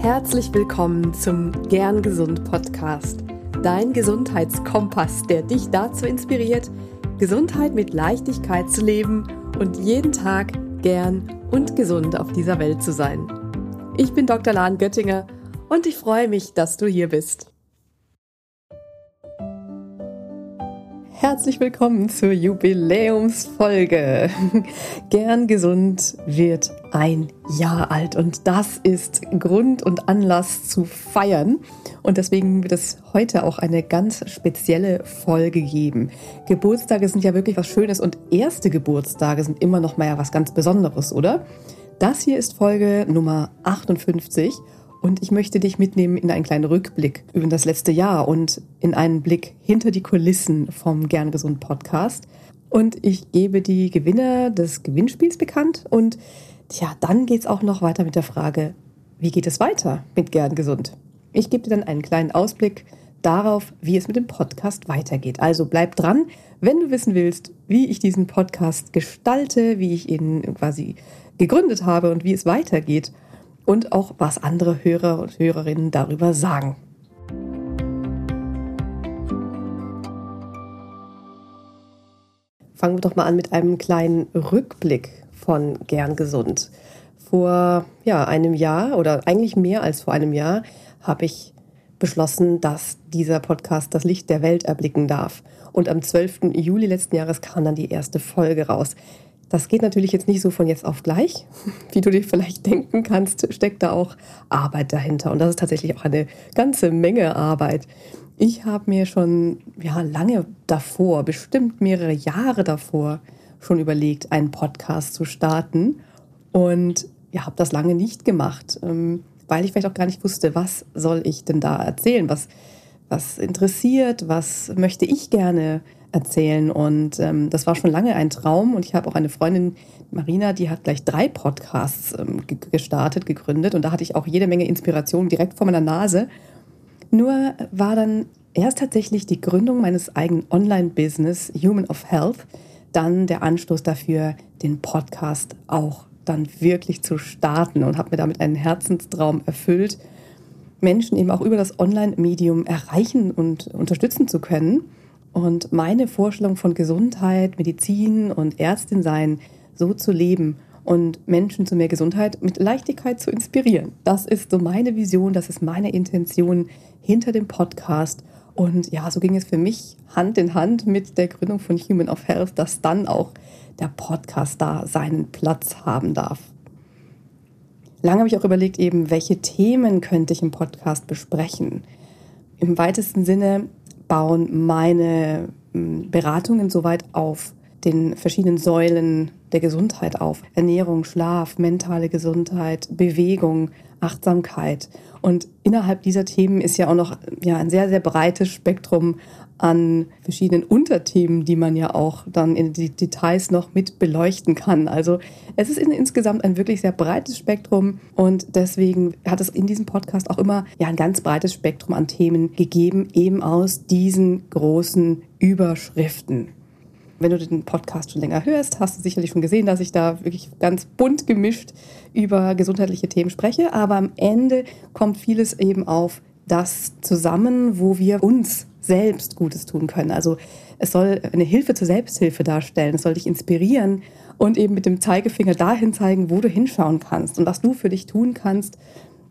Herzlich willkommen zum Gern Gesund Podcast, dein Gesundheitskompass, der dich dazu inspiriert, Gesundheit mit Leichtigkeit zu leben und jeden Tag gern und gesund auf dieser Welt zu sein. Ich bin Dr. Lahn Göttinger und ich freue mich, dass du hier bist. Herzlich willkommen zur Jubiläumsfolge. Gern gesund wird ein Jahr alt und das ist Grund und Anlass zu feiern. Und deswegen wird es heute auch eine ganz spezielle Folge geben. Geburtstage sind ja wirklich was Schönes und erste Geburtstage sind immer noch mal was ganz Besonderes, oder? Das hier ist Folge Nummer 58 und ich möchte dich mitnehmen in einen kleinen Rückblick über das letzte Jahr und in einen Blick hinter die Kulissen vom Gern Gesund Podcast. Und ich gebe die Gewinner des Gewinnspiels bekannt. Und tja, dann geht es auch noch weiter mit der Frage, wie geht es weiter mit Gern Gesund? Ich gebe dir dann einen kleinen Ausblick darauf, wie es mit dem Podcast weitergeht. Also bleib dran, wenn du wissen willst, wie ich diesen Podcast gestalte, wie ich ihn quasi gegründet habe und wie es weitergeht und auch was andere Hörer und Hörerinnen darüber sagen. Fangen wir doch mal an mit einem kleinen Rückblick von Gern Gesund. Vor ja, einem Jahr oder eigentlich mehr als vor einem Jahr habe ich beschlossen, dass dieser Podcast das Licht der Welt erblicken darf. Und am 12. Juli letzten Jahres kam dann die erste Folge raus. Das geht natürlich jetzt nicht so von jetzt auf gleich. Wie du dir vielleicht denken kannst, steckt da auch Arbeit dahinter. Und das ist tatsächlich auch eine ganze Menge Arbeit. Ich habe mir schon ja, lange davor, bestimmt mehrere Jahre davor, schon überlegt, einen Podcast zu starten. Und ja, habe das lange nicht gemacht, ähm, weil ich vielleicht auch gar nicht wusste, was soll ich denn da erzählen? Was, was interessiert? Was möchte ich gerne erzählen. Und ähm, das war schon lange ein Traum. Und ich habe auch eine Freundin, Marina, die hat gleich drei Podcasts ähm, gestartet, gegründet. Und da hatte ich auch jede Menge Inspiration direkt vor meiner Nase. Nur war dann erst tatsächlich die Gründung meines eigenen Online-Business Human of Health dann der Anstoß dafür, den Podcast auch dann wirklich zu starten und habe mir damit einen Herzenstraum erfüllt, Menschen eben auch über das Online-Medium erreichen und unterstützen zu können. Und meine Vorstellung von Gesundheit, Medizin und Ärztin sein, so zu leben und Menschen zu mehr Gesundheit mit Leichtigkeit zu inspirieren. Das ist so meine Vision, das ist meine Intention hinter dem Podcast. Und ja, so ging es für mich Hand in Hand mit der Gründung von Human of Health, dass dann auch der Podcast da seinen Platz haben darf. Lange habe ich auch überlegt, eben, welche Themen könnte ich im Podcast besprechen. Im weitesten Sinne bauen meine hm, Beratungen soweit auf den verschiedenen Säulen der Gesundheit auf. Ernährung, Schlaf, mentale Gesundheit, Bewegung, Achtsamkeit. Und innerhalb dieser Themen ist ja auch noch ja, ein sehr, sehr breites Spektrum an verschiedenen Unterthemen, die man ja auch dann in die Details noch mit beleuchten kann. Also es ist in, insgesamt ein wirklich sehr breites Spektrum und deswegen hat es in diesem Podcast auch immer ja ein ganz breites Spektrum an Themen gegeben, eben aus diesen großen Überschriften. Wenn du den Podcast schon länger hörst, hast du sicherlich schon gesehen, dass ich da wirklich ganz bunt gemischt über gesundheitliche Themen spreche. Aber am Ende kommt vieles eben auf das zusammen, wo wir uns selbst Gutes tun können. Also es soll eine Hilfe zur Selbsthilfe darstellen. Es soll dich inspirieren und eben mit dem Zeigefinger dahin zeigen, wo du hinschauen kannst und was du für dich tun kannst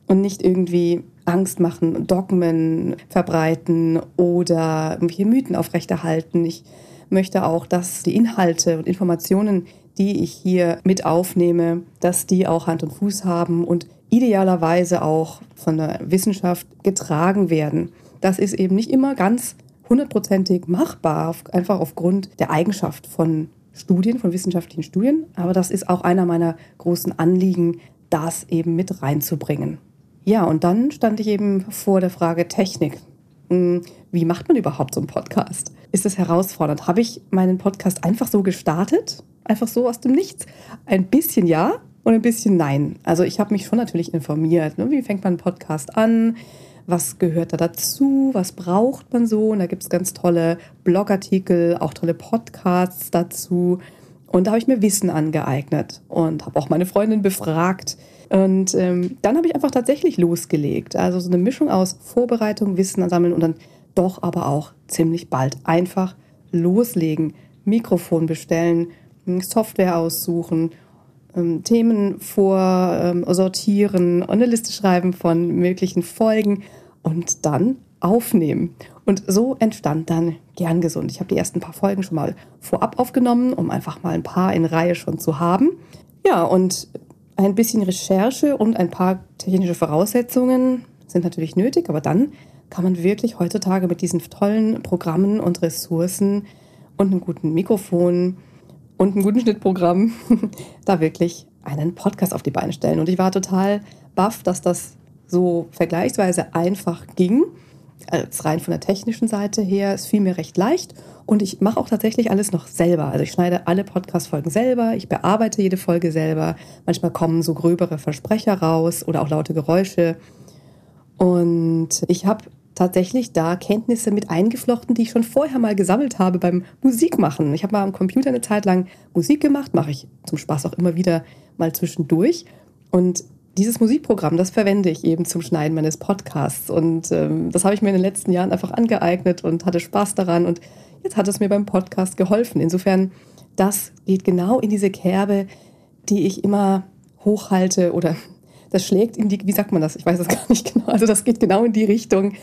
und nicht irgendwie Angst machen, Dogmen verbreiten oder irgendwelche Mythen aufrechterhalten. Ich möchte auch, dass die Inhalte und Informationen, die ich hier mit aufnehme, dass die auch Hand und Fuß haben und idealerweise auch von der Wissenschaft getragen werden. Das ist eben nicht immer ganz hundertprozentig machbar, einfach aufgrund der Eigenschaft von Studien, von wissenschaftlichen Studien. Aber das ist auch einer meiner großen Anliegen, das eben mit reinzubringen. Ja, und dann stand ich eben vor der Frage Technik. Hm, wie macht man überhaupt so einen Podcast? Ist es herausfordernd? Habe ich meinen Podcast einfach so gestartet? Einfach so aus dem Nichts? Ein bisschen ja und ein bisschen nein. Also ich habe mich schon natürlich informiert. Ne? Wie fängt man einen Podcast an? Was gehört da dazu, was braucht man so. Und da gibt es ganz tolle Blogartikel, auch tolle Podcasts dazu. Und da habe ich mir Wissen angeeignet und habe auch meine Freundin befragt, Und ähm, dann habe ich einfach tatsächlich losgelegt. Also so eine Mischung aus Vorbereitung, Wissen ansammeln und dann doch aber auch ziemlich bald einfach loslegen. Mikrofon bestellen, Software aussuchen, ähm, Themen vorsortieren, ähm, eine Liste schreiben von möglichen Folgen und dann aufnehmen. Und so entstand dann Gern Gesund. Ich habe die ersten paar Folgen schon mal vorab aufgenommen, um einfach mal ein paar in Reihe schon zu haben. Ja, und ein bisschen Recherche und ein paar technische Voraussetzungen sind natürlich nötig, aber dann kann man wirklich heutzutage mit diesen tollen Programmen und Ressourcen und einem guten Mikrofon und einem guten Schnittprogramm da wirklich einen Podcast auf die Beine stellen. Und ich war total baff, dass das so vergleichsweise einfach ging. Als rein von der technischen Seite her, es fiel mir recht leicht und ich mache auch tatsächlich alles noch selber. Also ich schneide alle Podcast-Folgen selber, ich bearbeite jede Folge selber. Manchmal kommen so gröbere Versprecher raus oder auch laute Geräusche. Und ich habe tatsächlich da Kenntnisse mit eingeflochten, die ich schon vorher mal gesammelt habe beim Musikmachen. Ich habe mal am Computer eine Zeit lang Musik gemacht, mache ich zum Spaß auch immer wieder mal zwischendurch. Und dieses Musikprogramm, das verwende ich eben zum Schneiden meines Podcasts. Und ähm, das habe ich mir in den letzten Jahren einfach angeeignet und hatte Spaß daran. Und jetzt hat es mir beim Podcast geholfen. Insofern, das geht genau in diese Kerbe, die ich immer hochhalte oder das schlägt in die, wie sagt man das? Ich weiß es gar nicht genau. Also das geht genau in die Richtung,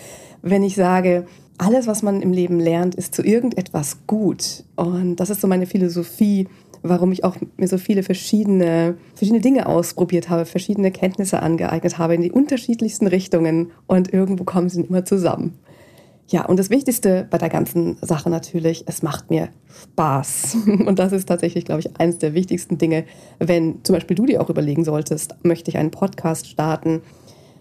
wenn ich sage, alles, was man im Leben lernt, ist zu irgendetwas gut. Und das ist so meine Philosophie, warum ich auch mir so viele verschiedene, verschiedene Dinge ausprobiert habe, verschiedene Kenntnisse angeeignet habe in die unterschiedlichsten Richtungen und irgendwo kommen sie immer zusammen. Ja, und das Wichtigste bei der ganzen Sache natürlich, es macht mir Spaß. Und das ist tatsächlich, glaube ich, eines der wichtigsten Dinge, wenn zum Beispiel du dir auch überlegen solltest, möchte ich einen Podcast starten.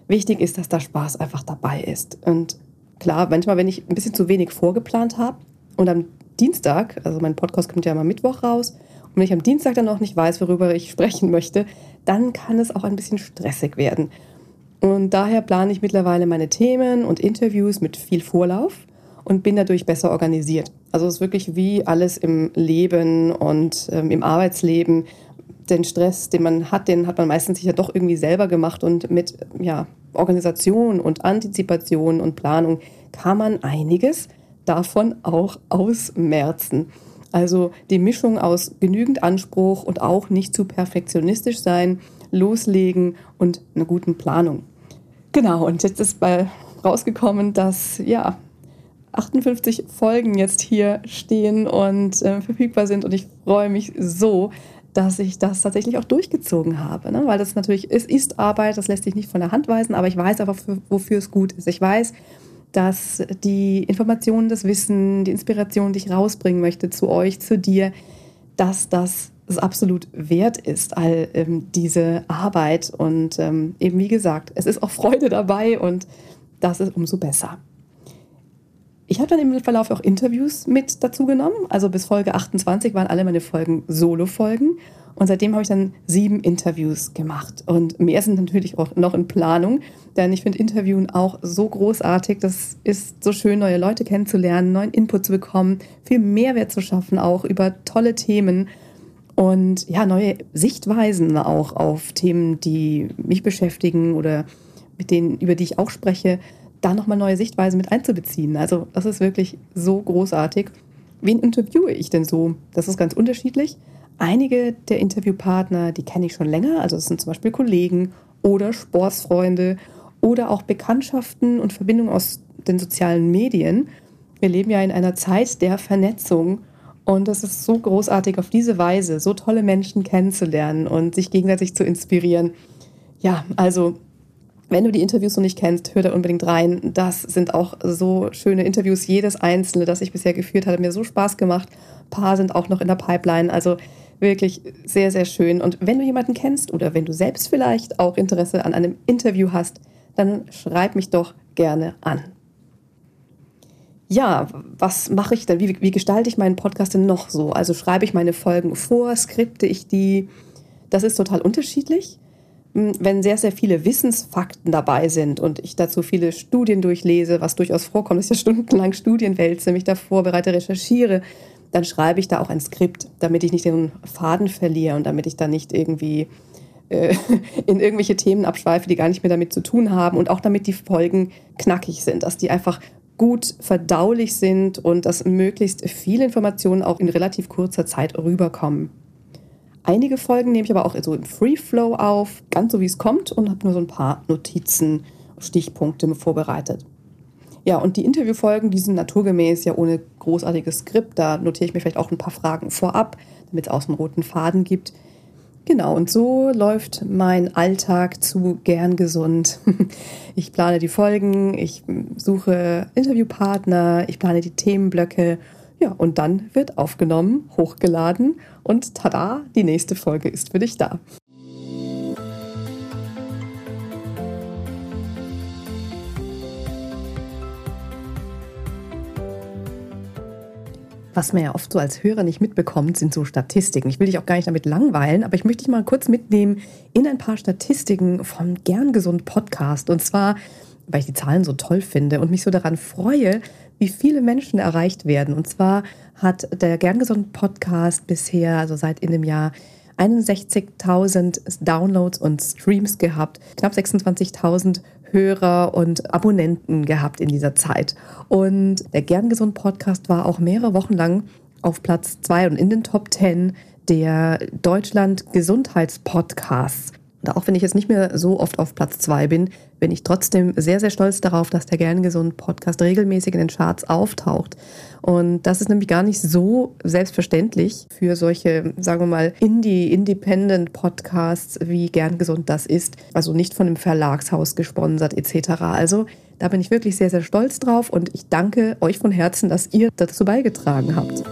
Wichtig ist, dass da Spaß einfach dabei ist. Und klar, manchmal, wenn ich ein bisschen zu wenig vorgeplant habe und am Dienstag, also mein Podcast kommt ja immer Mittwoch raus, und wenn ich am Dienstag dann noch nicht weiß, worüber ich sprechen möchte, dann kann es auch ein bisschen stressig werden. Und daher plane ich mittlerweile meine Themen und Interviews mit viel Vorlauf und bin dadurch besser organisiert. Also es ist wirklich wie alles im Leben und ähm, im Arbeitsleben. Den Stress, den man hat, den hat man meistens sich ja doch irgendwie selber gemacht und mit ja, Organisation und Antizipation und Planung kann man einiges davon auch ausmerzen. Also die Mischung aus genügend Anspruch und auch nicht zu perfektionistisch sein, loslegen und einer guten Planung. Genau, und jetzt ist bei rausgekommen, dass ja 58 Folgen jetzt hier stehen und äh, verfügbar sind. Und ich freue mich so, dass ich das tatsächlich auch durchgezogen habe. Ne? Weil das natürlich, es ist Arbeit, das lässt sich nicht von der Hand weisen, aber ich weiß aber, wofür es gut ist. Ich weiß, dass die Informationen, das Wissen, die Inspiration, die ich rausbringen möchte zu euch, zu dir, dass das es absolut wert ist, all ähm, diese Arbeit. Und ähm, eben wie gesagt, es ist auch Freude dabei und das ist umso besser. Ich habe dann im Verlauf auch Interviews mit dazu genommen. Also bis Folge 28 waren alle meine Folgen Solo-Folgen. Und seitdem habe ich dann sieben Interviews gemacht. Und mehr sind natürlich auch noch in Planung. Denn ich finde Interviewen auch so großartig. Das ist so schön, neue Leute kennenzulernen, neuen Input zu bekommen, viel Mehrwert zu schaffen, auch über tolle Themen und ja, neue Sichtweisen auch auf Themen, die mich beschäftigen oder mit denen, über die ich auch spreche, da nochmal neue Sichtweisen mit einzubeziehen. Also das ist wirklich so großartig. Wen interviewe ich denn so? Das ist ganz unterschiedlich. Einige der Interviewpartner, die kenne ich schon länger, also das sind zum Beispiel Kollegen oder Sportsfreunde oder auch Bekanntschaften und Verbindungen aus den sozialen Medien. Wir leben ja in einer Zeit der Vernetzung und es ist so großartig, auf diese Weise so tolle Menschen kennenzulernen und sich gegenseitig zu inspirieren. Ja, also wenn du die Interviews noch nicht kennst, hör da unbedingt rein. Das sind auch so schöne Interviews. Jedes einzelne, das ich bisher geführt habe, hat mir so Spaß gemacht. Ein paar sind auch noch in der Pipeline. Also wirklich sehr, sehr schön. Und wenn du jemanden kennst oder wenn du selbst vielleicht auch Interesse an einem Interview hast, dann schreib mich doch gerne an ja, was mache ich denn? Wie, wie gestalte ich meinen Podcast denn noch so? Also schreibe ich meine Folgen vor, skripte ich die? Das ist total unterschiedlich. Hm, wenn sehr, sehr viele Wissensfakten dabei sind und ich dazu viele Studien durchlese, was durchaus vorkommt, dass ich ja stundenlang Studien wälze, mich da vorbereite, recherchiere, dann schreibe ich da auch ein Skript, damit ich nicht den Faden verliere und damit ich da nicht irgendwie äh, in irgendwelche Themen abschweife, die gar nicht mehr damit zu tun haben und auch damit die Folgen knackig sind, dass die einfach gut verdaulich sind und dass möglichst viele Informationen auch in relativ kurzer Zeit rüberkommen. Einige Folgen nehme ich aber auch so im Free Flow auf, ganz so wie es kommt und habe nur so ein paar Notizen, Stichpunkte vorbereitet. Ja, und die Interviewfolgen, die sind naturgemäß ja ohne großartiges Skript. Da notiere ich mir vielleicht auch ein paar Fragen vorab, damit es auch so einen roten Faden gibt. Genau, und so läuft mein Alltag zu gern gesund. Ich plane die Folgen, ich suche Interviewpartner, ich plane die Themenblöcke. Ja, und dann wird aufgenommen, hochgeladen und tada, die nächste Folge ist für dich da. Was man ja oft so als Hörer nicht mitbekommt, sind so Statistiken. Ich will dich auch gar nicht damit langweilen, aber ich möchte dich mal kurz mitnehmen in ein paar Statistiken vom Gern Gesund Podcast. Und zwar, weil ich die Zahlen so toll finde und mich so daran freue, wie viele Menschen erreicht werden. Und zwar hat der Gern Gesund Podcast bisher, also seit in dem Jahr, 61.000 Downloads und Streams gehabt, knapp 26.000 Hörer und Abonnenten gehabt in dieser Zeit. Und der Gern Gesund Podcast war auch mehrere Wochen lang auf Platz zwei und in den Top 10 der Deutschland Gesundheitspodcasts. Auch wenn ich jetzt nicht mehr so oft auf Platz zwei bin, bin ich trotzdem sehr, sehr stolz darauf, dass der Gern Gesund Podcast regelmäßig in den Charts auftaucht. Und das ist nämlich gar nicht so selbstverständlich für solche, sagen wir mal, Indie-Independent Podcasts, wie Gern Gesund das ist. Also nicht von einem Verlagshaus gesponsert etc. Also da bin ich wirklich sehr, sehr stolz drauf und ich danke euch von Herzen, dass ihr dazu beigetragen habt.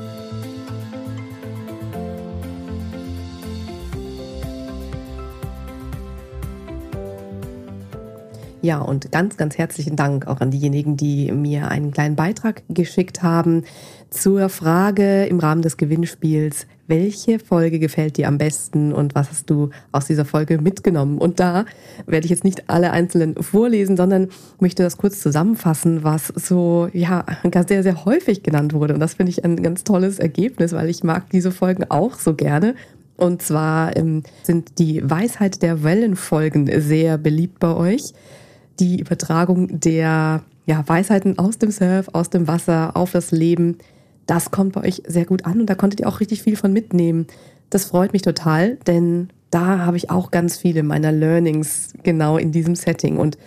Ja, und ganz, ganz herzlichen Dank auch an diejenigen, die mir einen kleinen Beitrag geschickt haben zur Frage im Rahmen des Gewinnspiels, welche Folge gefällt dir am besten und was hast du aus dieser Folge mitgenommen? Und da werde ich jetzt nicht alle einzelnen vorlesen, sondern möchte das kurz zusammenfassen, was so, ja, sehr, sehr häufig genannt wurde. Und das finde ich ein ganz tolles Ergebnis, weil ich mag diese Folgen auch so gerne. Und zwar ähm, sind die Weisheit der Wellenfolgen sehr beliebt bei euch die Übertragung der ja, Weisheiten aus dem Surf, aus dem Wasser auf das Leben, das kommt bei euch sehr gut an und da konntet ihr auch richtig viel von mitnehmen. Das freut mich total, denn da habe ich auch ganz viele meiner Learnings genau in diesem Setting. Und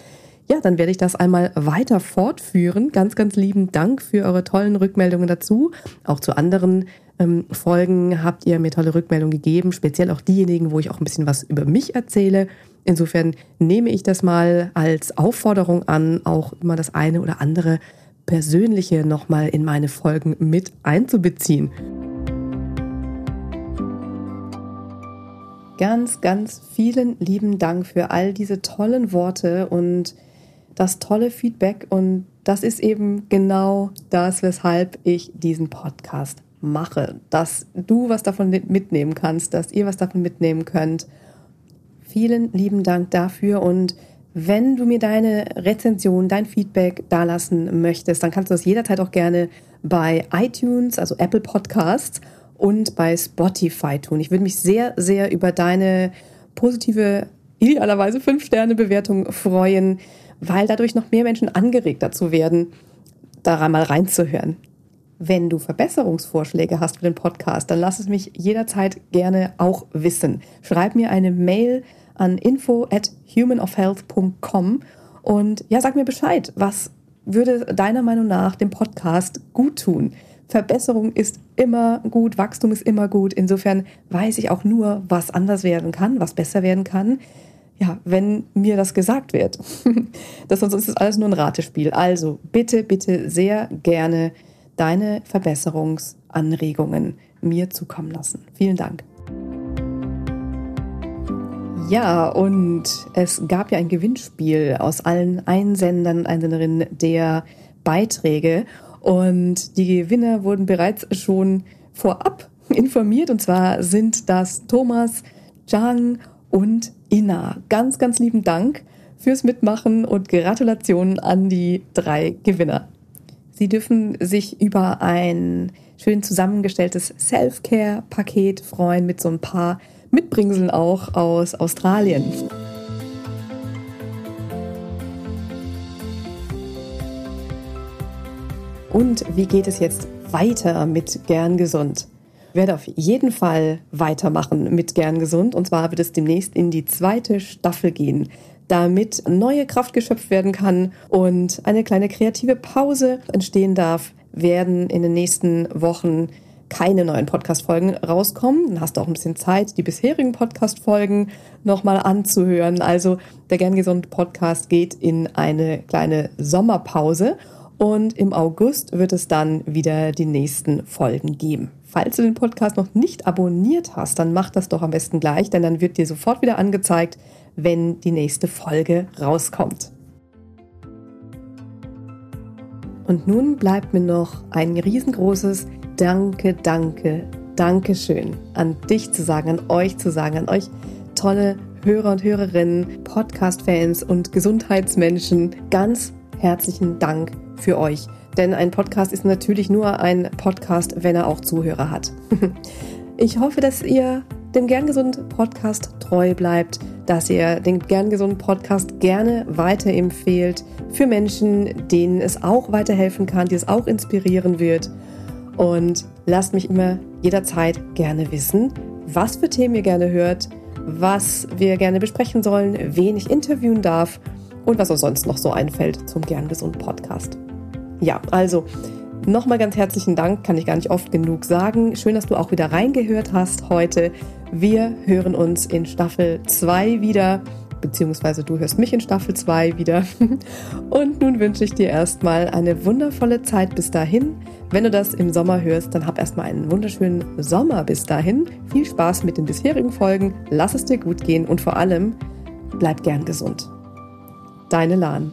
ja, dann werde ich das einmal weiter fortführen. Ganz, ganz lieben Dank für eure tollen Rückmeldungen dazu. Auch zu anderen ähm, Folgen habt ihr mir tolle Rückmeldungen gegeben, speziell auch diejenigen, wo ich auch ein bisschen was über mich erzähle. Insofern nehme ich das mal als Aufforderung an, auch immer das eine oder andere Persönliche nochmal in meine Folgen mit einzubeziehen. Ganz, ganz vielen lieben Dank für all diese tollen Worte und das tolle Feedback. Und das ist eben genau das, weshalb ich diesen Podcast mache. Dass du was davon mitnehmen kannst, dass ihr was davon mitnehmen könnt Vielen lieben Dank dafür und wenn du mir deine Rezension, dein Feedback dalassen möchtest, dann kannst du das jederzeit auch gerne bei iTunes, also Apple Podcasts und bei Spotify tun. Ich würde mich sehr, sehr über deine positive, idealerweise 5-Sterne-Bewertung freuen, weil dadurch noch mehr Menschen angeregt dazu werden, daran mal reinzuhören. Wenn du Verbesserungsvorschläge hast für den Podcast, dann lass es mich jederzeit gerne auch wissen. Schreib mir eine Mail an info at humanofhealth.com und ja, sag mir Bescheid, was würde deiner Meinung nach dem Podcast gut tun? Verbesserung ist immer gut, Wachstum ist immer gut. Insofern weiß ich auch nur, was anders werden kann, was besser werden kann. Ja, wenn mir das gesagt wird. das sonst ist das alles nur ein Ratespiel. Also bitte, bitte sehr gerne deine Verbesserungsanregungen mir zukommen lassen. Vielen Dank. Ja, und es gab ja ein Gewinnspiel aus allen Einsendern und Einsenderinnen der Beiträge. Und die Gewinner wurden bereits schon vorab informiert. Und zwar sind das Thomas, Zhang und Ina. Ganz, ganz lieben Dank fürs Mitmachen und Gratulationen an die drei Gewinner. Sie dürfen sich über ein schön zusammengestelltes Self-Care-Paket freuen mit so ein paar Mitbringseln auch aus Australien. Und wie geht es jetzt weiter mit Gern Gesund? Ich werde auf jeden Fall weitermachen mit Gern Gesund. Und zwar wird es demnächst in die zweite Staffel gehen, damit neue Kraft geschöpft werden kann und eine kleine kreative Pause entstehen darf, werden in den nächsten Wochen keine neuen Podcast-Folgen rauskommen. Dann hast du auch ein bisschen Zeit, die bisherigen Podcast-Folgen nochmal anzuhören. Also der Gern Gesund Podcast geht in eine kleine Sommerpause und im August wird es dann wieder die nächsten Folgen geben. Falls du den Podcast noch nicht abonniert hast, dann mach das doch am besten gleich, denn dann wird dir sofort wieder angezeigt, wenn die nächste Folge rauskommt. Und nun bleibt mir noch ein riesengroßes Danke, danke, danke schön an dich zu sagen, an euch zu sagen, an euch tolle Hörer und Hörerinnen, Podcast-Fans und Gesundheitsmenschen. Ganz herzlichen Dank für euch. Denn ein Podcast ist natürlich nur ein Podcast, wenn er auch Zuhörer hat. Ich hoffe, dass ihr dem Gern Gesund Podcast treu bleibt, dass ihr den Gern Gesund Podcast gerne weiterempfehlt für Menschen, denen es auch weiterhelfen kann, die es auch inspirieren wird. Und lasst mich immer jederzeit gerne wissen, was für Themen ihr gerne hört, was wir gerne besprechen sollen, wen ich interviewen darf und was uns sonst noch so einfällt zum Gern Gesund Podcast. Ja, also nochmal ganz herzlichen Dank, kann ich gar nicht oft genug sagen. Schön, dass du auch wieder reingehört hast heute. Wir hören uns in Staffel 2 wieder, beziehungsweise du hörst mich in Staffel 2 wieder. Und nun wünsche ich dir erstmal eine wundervolle Zeit bis dahin. Wenn du das im Sommer hörst, dann hab erstmal einen wunderschönen Sommer bis dahin. Viel Spaß mit den bisherigen Folgen, lass es dir gut gehen und vor allem bleib gern gesund. Deine Lahn.